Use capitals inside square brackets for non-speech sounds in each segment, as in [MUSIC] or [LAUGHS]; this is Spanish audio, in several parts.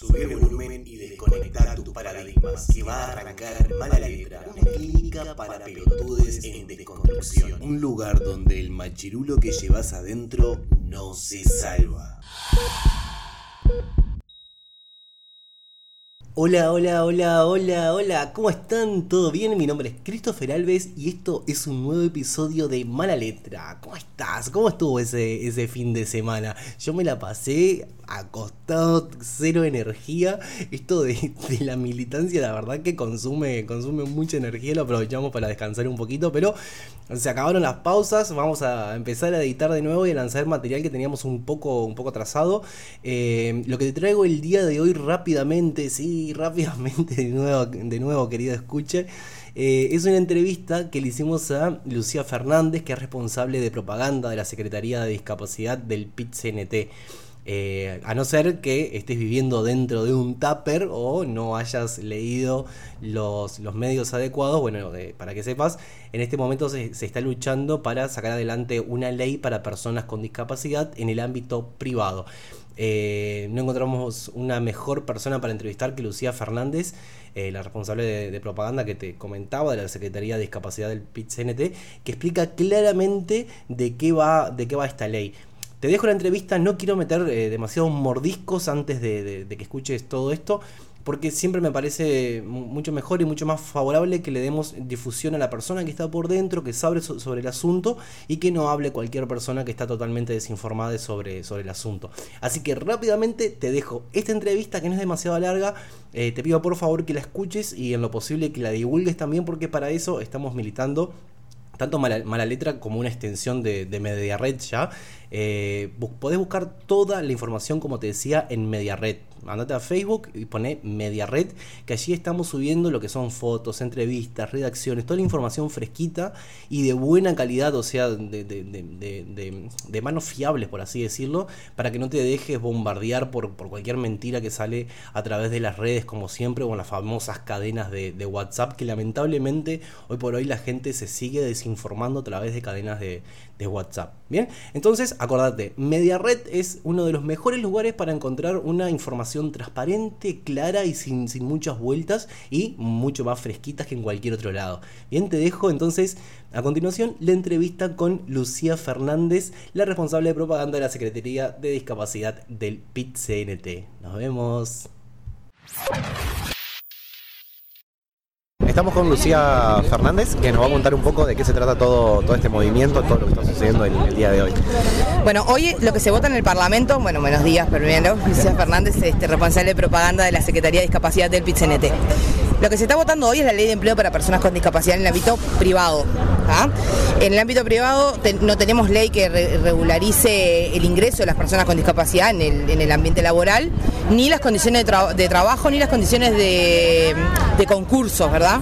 Subir el volumen y desconectar tus paradigmas, que va a arrancar mala letra, una clínica para pelotudes en desconstrucción. Un lugar donde el machirulo que llevas adentro no se salva. Hola, hola, hola, hola, hola, ¿cómo están? ¿Todo bien? Mi nombre es Christopher Alves y esto es un nuevo episodio de Mala Letra. ¿Cómo estás? ¿Cómo estuvo ese, ese fin de semana? Yo me la pasé acostado, cero energía. Esto de, la militancia, la verdad que consume, consume mucha energía, lo aprovechamos para descansar un poquito, pero se acabaron las pausas, vamos a empezar a editar de nuevo y a lanzar material que teníamos un poco, un poco atrasado. Eh, lo que te traigo el día de hoy rápidamente, sí, rápidamente de nuevo, de nuevo querido escuche. Eh, es una entrevista que le hicimos a Lucía Fernández, que es responsable de propaganda de la Secretaría de Discapacidad del PIT-CNT. Eh, a no ser que estés viviendo dentro de un tupper o no hayas leído los, medios adecuados, bueno, para que sepas, en este momento se, está luchando para sacar adelante una ley para personas con discapacidad en el ámbito privado. Eh, no encontramos una mejor persona para entrevistar que Lucía Fernández, eh, la responsable de, de, propaganda que te comentaba de la Secretaría de Discapacidad del PIT-CNT, que explica claramente de qué va, de qué va esta ley. Te dejo la entrevista, no quiero meter eh, demasiados mordiscos antes de, que escuches todo esto, porque siempre me parece mucho mejor y mucho más favorable que le demos difusión a la persona que está por dentro, que sabe sobre el asunto y que no hable cualquier persona que está totalmente desinformada sobre, sobre el asunto. Así que rápidamente te dejo esta entrevista que no es demasiado larga, eh, te pido por favor que la escuches y en lo posible que la divulgues también porque para eso estamos militando tanto mala, letra como una extensión de, de MediaRed ya. Eh, podés buscar toda la información, como te decía, en MediaRed andate a Facebook y pone Red que allí estamos subiendo lo que son fotos, entrevistas, redacciones, toda la información fresquita y de buena calidad, o sea, de, manos fiables, por así decirlo, para que no te dejes bombardear por, por, cualquier mentira que sale a través de las redes, como siempre, o en las famosas cadenas de, WhatsApp, que lamentablemente hoy por hoy la gente se sigue desinformando a través de cadenas de, WhatsApp. Bien, entonces acordate, MediaRed es uno de los mejores lugares para encontrar una información transparente, clara y sin, sin muchas vueltas y mucho más fresquitas que en cualquier otro lado. Bien, te dejo entonces a continuación la entrevista con Lucía Fernández, la responsable de propaganda de la Secretaría de Discapacidad del PIT-CNT. Nos vemos. Estamos con Lucía Fernández, que nos va a contar un poco de qué se trata todo, todo este movimiento, todo lo que está sucediendo el, día de hoy. Bueno, hoy lo que se vota en el Parlamento, bueno, buenos días primero, Lucía Fernández, este, responsable de propaganda de la Secretaría de Discapacidad del PIT-CNT. Lo que se está votando hoy es la ley de empleo para personas con discapacidad en el ámbito privado. ¿ah? En el ámbito privado no tenemos ley que regularice el ingreso de las personas con discapacidad en el, ambiente laboral, ni las condiciones de, trabajo, ni las condiciones de concursos, ¿verdad?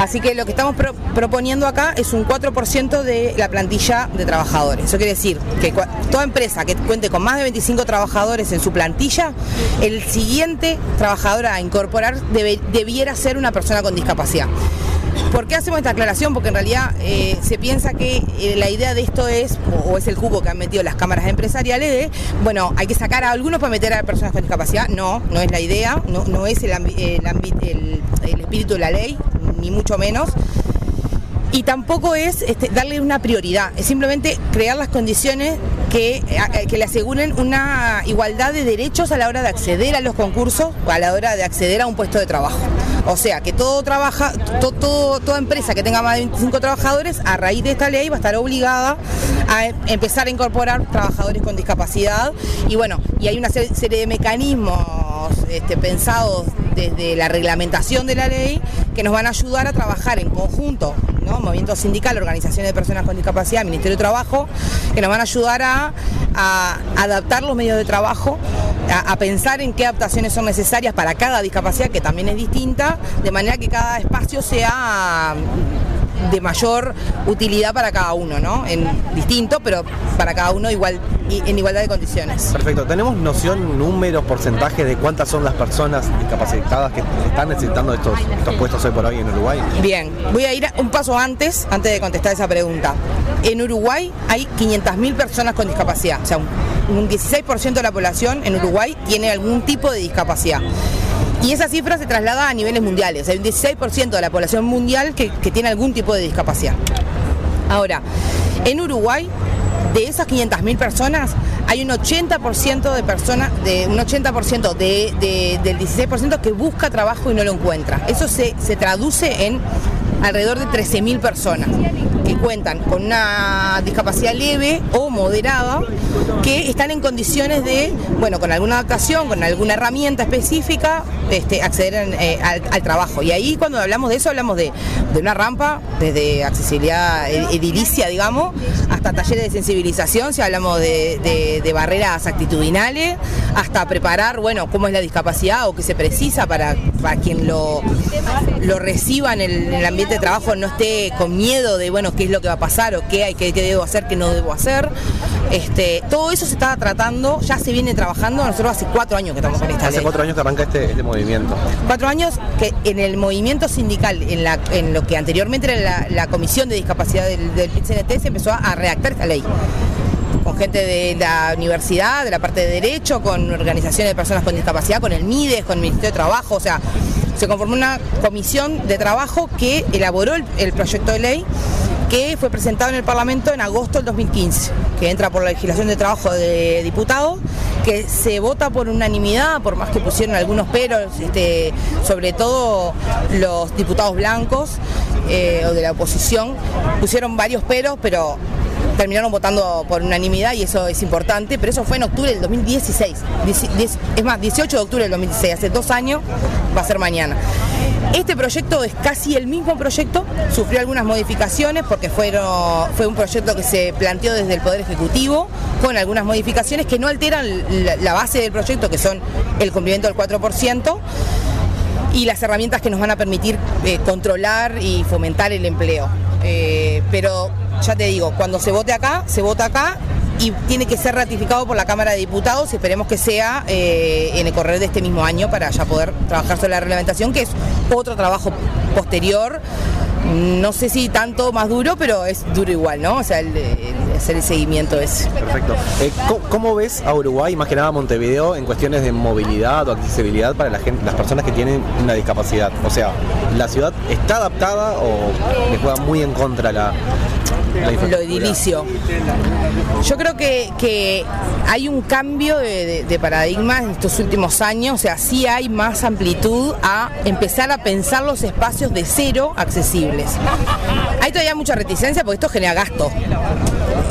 Así que lo que estamos proponiendo acá es un 4% de la plantilla de trabajadores. Eso quiere decir que toda empresa que cuente con más de 25 trabajadores en su plantilla, el siguiente trabajador a incorporar debiera ser una persona con discapacidad. ¿Por qué hacemos esta aclaración? Porque en realidad eh, se piensa que eh, la idea de esto es, o, es el cubo que han metido las cámaras empresariales, de, bueno, hay que sacar a algunos para meter a personas con discapacidad. No, no es la idea, no, es el espíritu de la ley, ni mucho menos y tampoco es este, darle una prioridad, es simplemente crear las condiciones que, que, le aseguren una igualdad de derechos a la hora de acceder a los concursos o a la hora de acceder a un puesto de trabajo. O sea, que todo trabaja, toda empresa que tenga más de 25 trabajadores, a raíz de esta ley va a estar obligada a empezar a incorporar trabajadores con discapacidad. Y bueno, y hay una serie de mecanismos este, pensados desde la reglamentación de la ley que nos van a ayudar a trabajar en conjunto, ¿no? movimiento sindical, organizaciones de personas con discapacidad, Ministerio de Trabajo, que nos van a ayudar a, adaptar los medios de trabajo, a, pensar en qué adaptaciones son necesarias para cada discapacidad, que también es distinta, de manera que cada espacio sea de mayor utilidad para cada uno, ¿no? En distinto, pero para cada uno igual en igualdad de condiciones. Perfecto. ¿Tenemos noción, números, porcentajes de cuántas son las personas discapacitadas que están necesitando estos, estos puestos hoy por hoy en Uruguay? Bien, voy a ir un paso antes, antes de contestar esa pregunta. En Uruguay hay 500.000 personas con discapacidad, o sea, un 16% de la población en Uruguay tiene algún tipo de discapacidad. Y esa cifra se traslada a niveles mundiales. Hay un 16% de la población mundial que, tiene algún tipo de discapacidad. Ahora, en Uruguay, de esas 500.000 personas, hay un 80% de personas, de un 80% de, de, del 16% que busca trabajo y no lo encuentra. Eso se, se traduce en alrededor de 13.000 personas que cuentan con una discapacidad leve o moderada, que están en condiciones de, bueno, con alguna adaptación, con alguna herramienta específica, este, acceder eh, al, trabajo. Y ahí cuando hablamos de eso, hablamos de, de una rampa, desde accesibilidad edilicia, digamos, hasta talleres de sensibilización, si hablamos de, de, de, barreras actitudinales, hasta preparar, bueno, cómo es la discapacidad o qué se precisa para, para quien lo, lo reciba en el, en el ambiente de trabajo no esté con miedo de, bueno, qué es lo que va a pasar o qué, hay, qué, qué debo hacer, qué no debo hacer. Este, todo eso se está tratando, ya se viene trabajando, nosotros hace cuatro años que estamos con esta Hace ley. cuatro años que arranca este, este movimiento. Cuatro años que en el movimiento sindical, en, la, en lo que anteriormente era la, la Comisión de Discapacidad del, del se empezó a, a redactar esta ley con gente de la universidad, de la parte de derecho, con organizaciones de personas con discapacidad, con el MIDES, con el Ministerio de Trabajo, o sea, se conformó una comisión de trabajo que elaboró el, el proyecto de ley que fue presentado en el Parlamento en agosto del 2015, que entra por la legislación de trabajo de diputados, que se vota por unanimidad, por más que pusieron algunos peros, este, sobre todo los diputados blancos eh, o de la oposición, pusieron varios peros, pero terminaron votando por unanimidad y eso es importante, pero eso fue en octubre del 2016, es más, 18 de octubre del 2016, hace dos años, va a ser mañana. Este proyecto es casi el mismo proyecto, sufrió algunas modificaciones porque fue un proyecto que se planteó desde el Poder Ejecutivo con algunas modificaciones que no alteran la, base del proyecto, que son el cumplimiento del 4% y las herramientas que nos van a permitir eh, controlar y fomentar el empleo. Eh, pero ya te digo, cuando se vote acá, se vota acá y tiene que ser ratificado por la Cámara de Diputados esperemos que sea eh, en el correr de este mismo año para ya poder trabajar sobre la reglamentación, que es otro trabajo posterior. No sé si tanto más duro, pero es duro igual, ¿no? O sea, el, hacer el seguimiento es. Perfecto. Eh, ¿cómo, ¿cómo, ves a Uruguay, más que nada a Montevideo, en cuestiones de movilidad o accesibilidad para la gente, las personas que tienen una discapacidad? O sea, ¿la ciudad está adaptada o le juega muy en contra la, lo edilicio. Yo creo que, que hay un cambio de, de, de, paradigma en estos últimos años, o sea, sí hay más amplitud a empezar a pensar los espacios de cero accesibles. Hay todavía mucha reticencia porque esto genera gasto,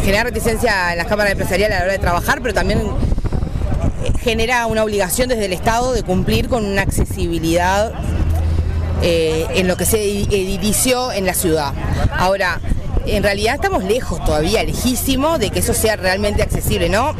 genera reticencia en las cámaras empresariales a la hora de trabajar, pero también genera una obligación desde el Estado de cumplir con una accesibilidad eh, en lo que se edilició en la ciudad. Ahora, en realidad estamos lejos todavía, lejísimo de que eso sea realmente accesible, ¿no?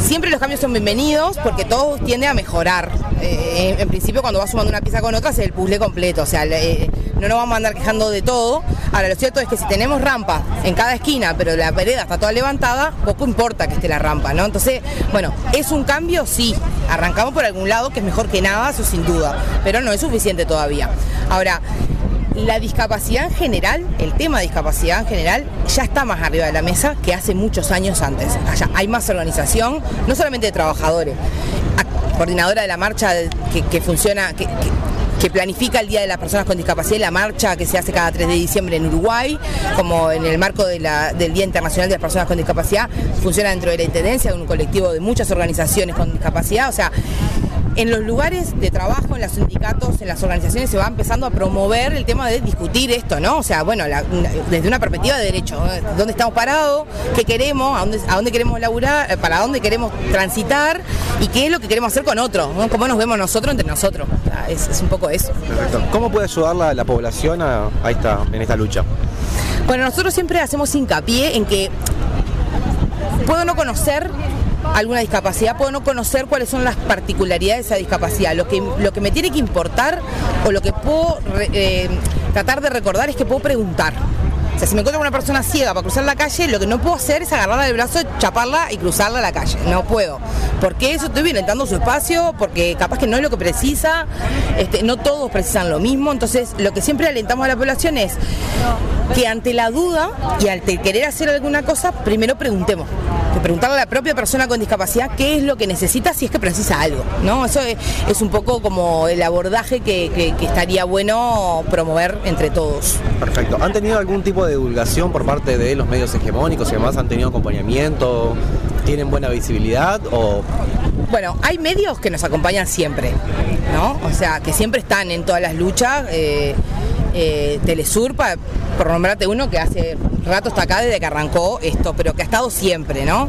Siempre los cambios son bienvenidos porque todo tiende a mejorar. Eh, en principio cuando vas sumando una pieza con otra es el puzzle completo, o sea, eh, no nos vamos a andar quejando de todo. Ahora, lo cierto es que si tenemos rampa en cada esquina, pero la vereda está toda levantada, poco importa que esté la rampa, ¿no? Entonces, bueno, ¿es un cambio? Sí. Arrancamos por algún lado que es mejor que nada, eso sin duda, pero no es suficiente todavía. Ahora, la discapacidad en general, el tema de discapacidad en general, ya está más arriba de la mesa que hace muchos años antes. Hay más organización, no solamente de trabajadores, coordinadora de la marcha que, funciona, que, planifica el Día de las Personas con Discapacidad la marcha que se hace cada 3 de diciembre en Uruguay, como en el marco del Día Internacional de las Personas con Discapacidad, funciona dentro de la Intendencia, de un colectivo de muchas organizaciones con discapacidad, o sea, en los lugares de trabajo, en los sindicatos, en las organizaciones se va empezando a promover el tema de discutir esto, ¿no? O sea, bueno, la, desde una perspectiva de derecho, ¿dónde estamos parados? ¿Qué queremos? ¿A dónde, a dónde queremos laburar? ¿Para dónde queremos transitar? ¿Y qué es lo que queremos hacer con otros? ¿no? ¿Cómo nos vemos nosotros entre nosotros? O sea, es, es, un poco eso. Perfecto. ¿Cómo puede ayudar la, la población a, a esta, en esta lucha? Bueno, nosotros siempre hacemos hincapié en que puedo no conocer alguna discapacidad, puedo no conocer cuáles son las particularidades de esa discapacidad. Lo que, lo que me tiene que importar o lo que puedo eh, tratar de recordar es que puedo preguntar. O sea, si me encuentro con una persona ciega para cruzar la calle, lo que no puedo hacer es agarrarla del brazo, chaparla y cruzarla a la calle. No puedo. Porque eso estoy violentando su espacio, porque capaz que no es lo que precisa, este, no todos precisan lo mismo. Entonces, lo que siempre alentamos a la población es que ante la duda y ante querer hacer alguna cosa, primero preguntemos de preguntarle a la propia persona con discapacidad qué es lo que necesita si es que precisa algo, ¿no? Eso es, es un poco como el abordaje que, que- que estaría bueno promover entre todos. Perfecto. ¿Han tenido algún tipo de divulgación por parte de los medios hegemónicos y demás? ¿Han tenido acompañamiento? ¿Tienen buena visibilidad? ¿O Bueno, hay medios que nos acompañan siempre, ¿no? O sea, que siempre están en todas las luchas. eh, eh, Telesur, pa- por nombrarte uno, que hace rato está acá desde que arrancó esto, pero que ha estado siempre, ¿no?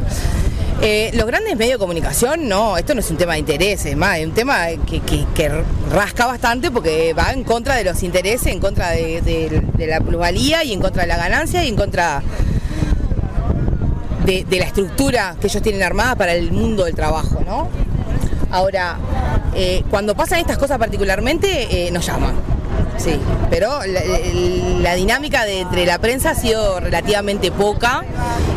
Eh, los grandes medios de comunicación, no, esto no es un tema de intereses, es más, es un tema que, rasca bastante porque va en contra de los intereses, en contra de, la plusvalía y en contra de la ganancia y en contra de, de la estructura que ellos tienen armada para el mundo del trabajo, ¿no? Ahora, eh, cuando pasan estas cosas particularmente, eh, nos llaman. Sí, pero la, la dinámica de, entre la prensa ha sido relativamente poca.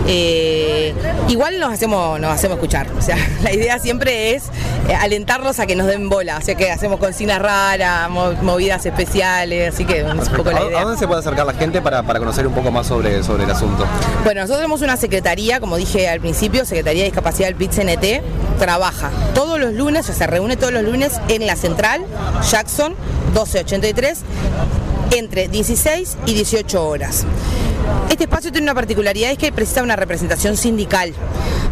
Eh, igual nos hacemos, nos hacemos escuchar. O sea, [LAUGHS] la idea siempre es eh, alentarlos a que nos den bola. O sea que hacemos consignas raras, mo- movidas especiales, así que es un poco ¿A, la a idea. dónde se puede acercar la gente para, para conocer un poco más sobre, sobre el asunto? Bueno, nosotros tenemos una secretaría, como dije al principio, Secretaría de Discapacidad del PIT-CNT, trabaja todos los lunes, o sea, se reúne todos los lunes en la central, Jackson 1283, entre 16 y 18 horas. Este espacio tiene una particularidad, es que precisa una representación sindical.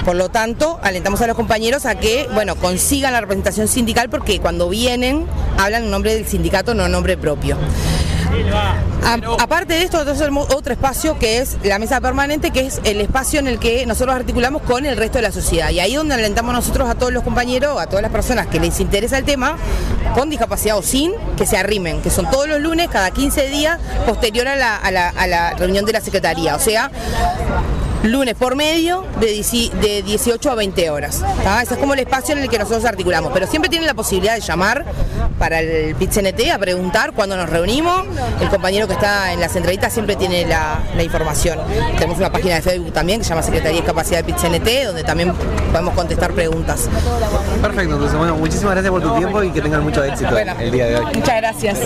Por lo tanto, alentamos a los compañeros a que, bueno, consigan la representación sindical porque cuando vienen hablan en nombre del sindicato, no en nombre propio. A- aparte de esto, nosotros tenemos otro espacio que es la mesa permanente, que es el espacio en el que nosotros articulamos con el resto de la sociedad. Y ahí donde alentamos nosotros a todos los compañeros, a todas las personas que les interesa el tema, con discapacidad o sin, que se arrimen, que son todos los lunes, cada 15 días, posterior a la, a la- a la reunión de la Secretaría. O sea, lunes por medio de, 10 de 18 a 20 horas. ¿tá? Ese es como el espacio en el que nosotros articulamos. Pero siempre tienen la posibilidad de llamar para el PIT-CNT a preguntar cuándo nos reunimos. El compañero que está en la centralita siempre tiene la, la información. Tenemos una página de Facebook también que se llama Secretaría de Discapacidad del PIT-CNT, donde también podemos contestar preguntas. Perfecto, entonces bueno, muchísimas gracias por tu tiempo y que tengan mucho éxito Bueno, el día de hoy. Muchas gracias.